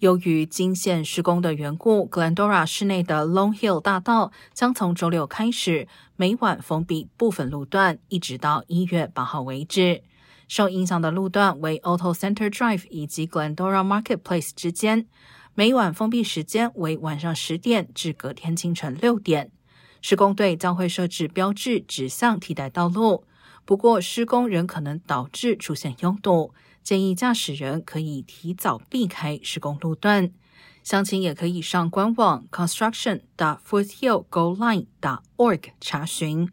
由于金线施工的缘故，Glendora 市内的 Long Hill 大道将从周六开始每晚封闭部分路段，一直到一月八号为止。受影响的路段为 Auto Center Drive 以及 Glendora Marketplace 之间，每晚封闭时间为晚上十点至隔天清晨六点。施工队将会设置标志指向替代道路，不过施工仍可能导致出现拥堵。建议驾驶人可以提早避开施工路段，详情也可以上官网 construction. dot fourthhillgoline. dot org 查询。